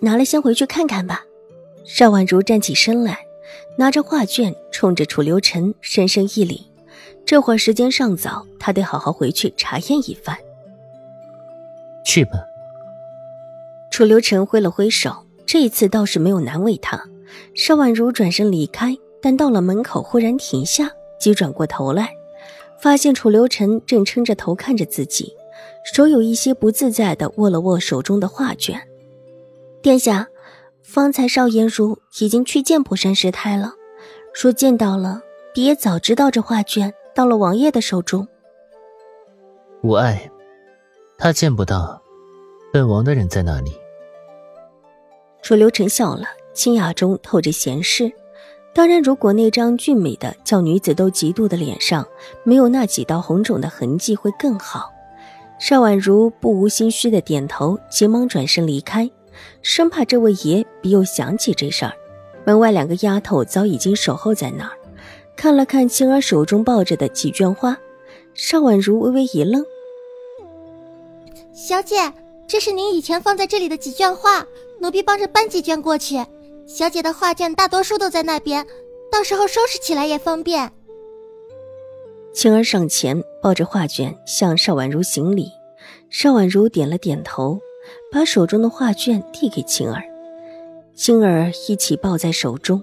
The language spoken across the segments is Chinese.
拿了，先回去看看吧。邵婉如站起身来，拿着画卷，冲着楚留臣深深一礼。这会儿时间尚早，他得好好回去查验一番。去吧。楚留臣挥了挥手，这一次倒是没有难为他。邵婉如转身离开，但到了门口忽然停下，急转过头来，发现楚留臣正撑着头看着自己，手有一些不自在的握了握手中的画卷。殿下，方才邵颜如已经去见普山师太了，说见到了，也早知道这画卷到了王爷的手中。无碍，他见不到，本王的人在哪里？楚留臣笑了，清雅中透着闲适。当然，如果那张俊美的叫女子都嫉妒的脸上没有那几道红肿的痕迹，会更好。邵婉如不无心虚的点头，急忙转身离开。生怕这位爷别又想起这事儿，门外两个丫头早已经守候在那儿，看了看青儿手中抱着的几卷花，邵婉如微微一愣：“小姐，这是您以前放在这里的几卷画，奴婢帮着搬几卷过去。小姐的画卷大多数都在那边，到时候收拾起来也方便。”青儿上前抱着画卷向邵婉如行礼，邵婉如点了点头。把手中的画卷递给青儿，青儿一起抱在手中。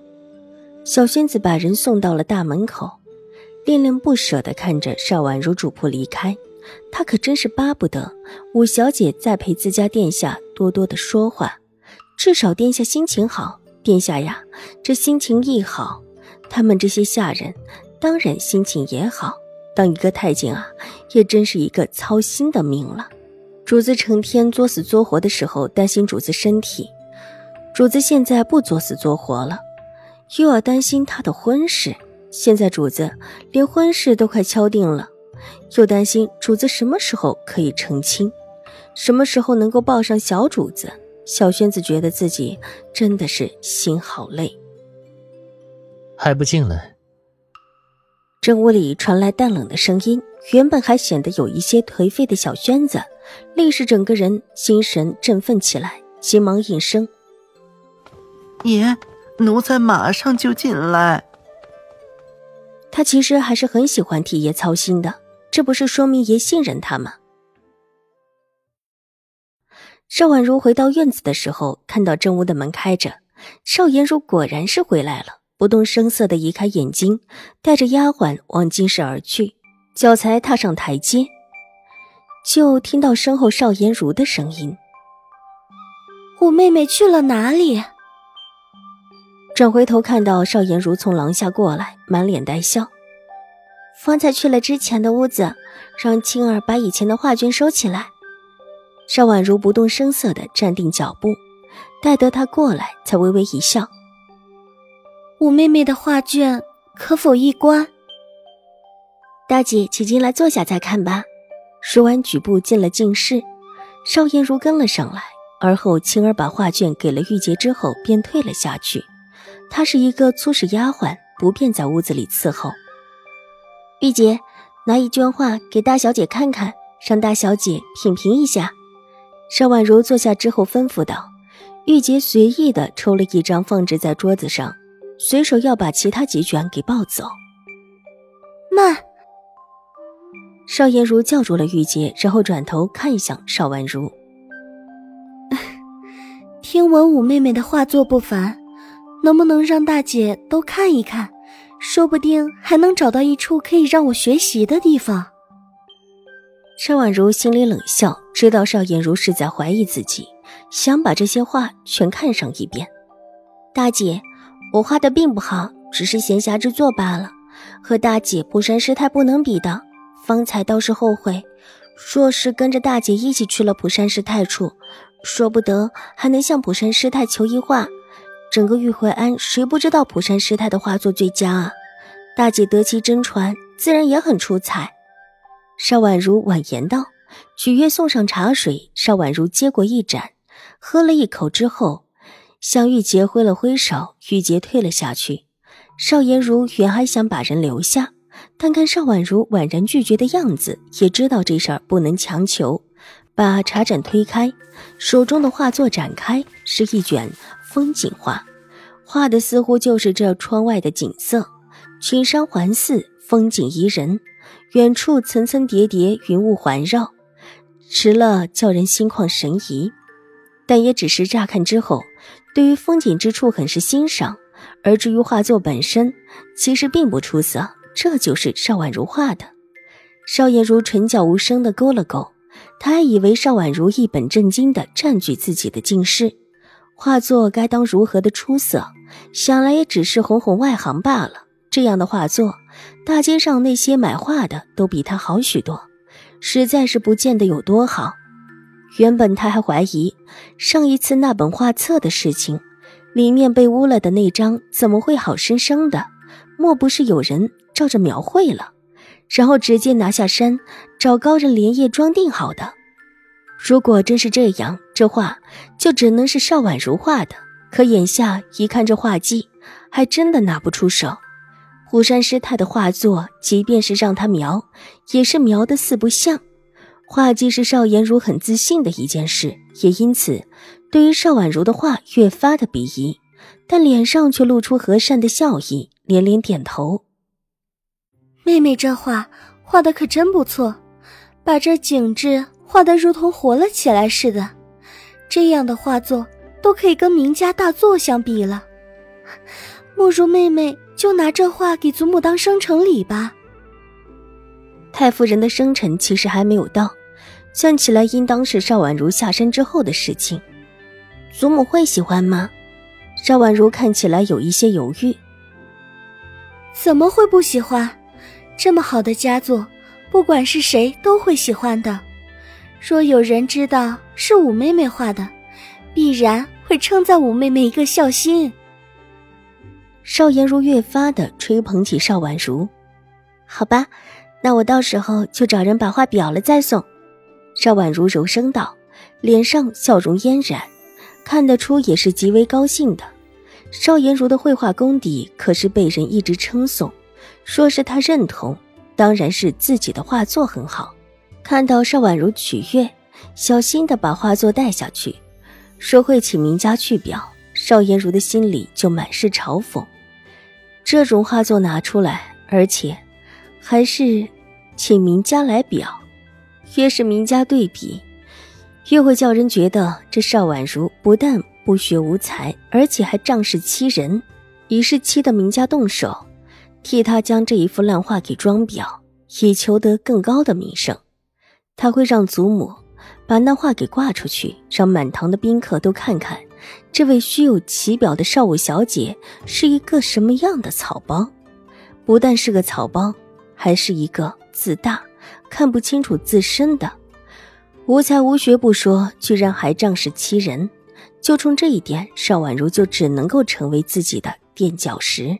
小仙子把人送到了大门口，恋恋不舍地看着邵婉如主仆离开。她可真是巴不得五小姐再陪自家殿下多多的说话，至少殿下心情好。殿下呀，这心情一好，他们这些下人当然心情也好。当一个太监啊，也真是一个操心的命了。主子成天作死作活的时候，担心主子身体；主子现在不作死作活了，又要担心他的婚事。现在主子连婚事都快敲定了，又担心主子什么时候可以成亲，什么时候能够抱上小主子。小轩子觉得自己真的是心好累。还不进来？正屋里传来淡冷的声音，原本还显得有一些颓废的小轩子。立时，整个人心神振奋起来，急忙应声：“爷，奴才马上就进来。”他其实还是很喜欢替爷操心的，这不是说明爷信任他吗？邵婉如回到院子的时候，看到正屋的门开着，邵颜如果然是回来了，不动声色的移开眼睛，带着丫鬟往金室而去，脚才踏上台阶。就听到身后邵颜如的声音：“五妹妹去了哪里？”转回头看到邵颜如从廊下过来，满脸带笑：“方才去了之前的屋子，让青儿把以前的画卷收起来。”邵婉如不动声色地站定脚步，待得他过来，才微微一笑：“五妹妹的画卷可否一观？”大姐，请进来坐下再看吧。说完，举步进了静室，邵颜如跟了上来。而后，青儿把画卷给了玉洁之后，便退了下去。她是一个粗使丫鬟，不便在屋子里伺候。玉洁，拿一卷画给大小姐看看，让大小姐品评一下。邵婉如坐下之后吩咐道。玉洁随意的抽了一张，放置在桌子上，随手要把其他几卷给抱走。慢。邵颜如叫住了玉洁，然后转头看向邵婉如。听闻五妹妹的画作不凡，能不能让大姐都看一看？说不定还能找到一处可以让我学习的地方。邵婉如心里冷笑，知道邵颜如是在怀疑自己，想把这些画全看上一遍。大姐，我画的并不好，只是闲暇之作罢了，和大姐不山师太不能比的。方才倒是后悔，若是跟着大姐一起去了普山师太处，说不得还能向普山师太求一画。整个玉回庵谁不知道普山师太的画作最佳啊？大姐得其真传，自然也很出彩。邵婉如婉言道：“取月送上茶水，邵婉如接过一盏，喝了一口之后，向玉洁挥了挥手，玉洁退了下去。邵颜如原还想把人留下，但看邵婉如婉然拒绝的样子，也知道这事儿不能强求，把茶盏推开，手中的画作展开，是一卷风景画，画的似乎就是这窗外的景色，群山环寺，风景宜人。远处层层叠叠云雾环绕，迟了叫人心旷神怡。但也只是乍看之后，对于风景之处很是欣赏。而至于画作本身，其实并不出色。这就是邵婉如画的。邵艳如唇角无声的勾了勾，他还以为邵婉如一本正经的占据自己的近视，画作该当如何的出色？想来也只是哄哄外行罢了。这样的画作。大街上那些买画的都比他好许多，实在是不见得有多好。原本他还怀疑上一次那本画册的事情，里面被污了的那张怎么会好生生的？莫不是有人照着描绘了，然后直接拿下山找高人连夜装订好的？如果真是这样，这画就只能是邵婉如画的。可眼下一看这画技，还真的拿不出手。虎山师太的画作，即便是让他描，也是描的四不像。画技是邵颜如很自信的一件事，也因此对于邵婉如的画越发的鄙夷，但脸上却露出和善的笑意，连连点头。妹妹这画画的可真不错，把这景致画得如同活了起来似的，这样的画作都可以跟名家大作相比了。莫如妹妹。就拿这画给祖母当生辰礼吧。太夫人的生辰其实还没有到，算起来应当是邵婉如下山之后的事情。祖母会喜欢吗？邵婉如看起来有一些犹豫。怎么会不喜欢？这么好的佳作，不管是谁都会喜欢的。若有人知道是五妹妹画的，必然会称赞五妹妹一个孝心。邵颜如越发的吹捧起邵婉如，好吧，那我到时候就找人把画裱了再送。邵婉如柔声道，脸上笑容嫣然，看得出也是极为高兴的。邵颜如的绘画功底可是被人一直称颂，说是他认同，当然是自己的画作很好。看到邵婉如取悦，小心的把画作带下去，说会请名家去裱。邵颜如的心里就满是嘲讽。这种画作拿出来，而且还是请名家来裱，越是名家对比，越会叫人觉得这邵婉如不但不学无才，而且还仗势欺人，以是气得名家动手，替他将这一幅烂画给装裱，以求得更高的名声。他会让祖母把那画给挂出去，让满堂的宾客都看看。这位虚有其表的少武小姐是一个什么样的草包？不但是个草包，还是一个自大、看不清楚自身的无才无学不说，居然还仗势欺人。就冲这一点，邵婉如就只能够成为自己的垫脚石。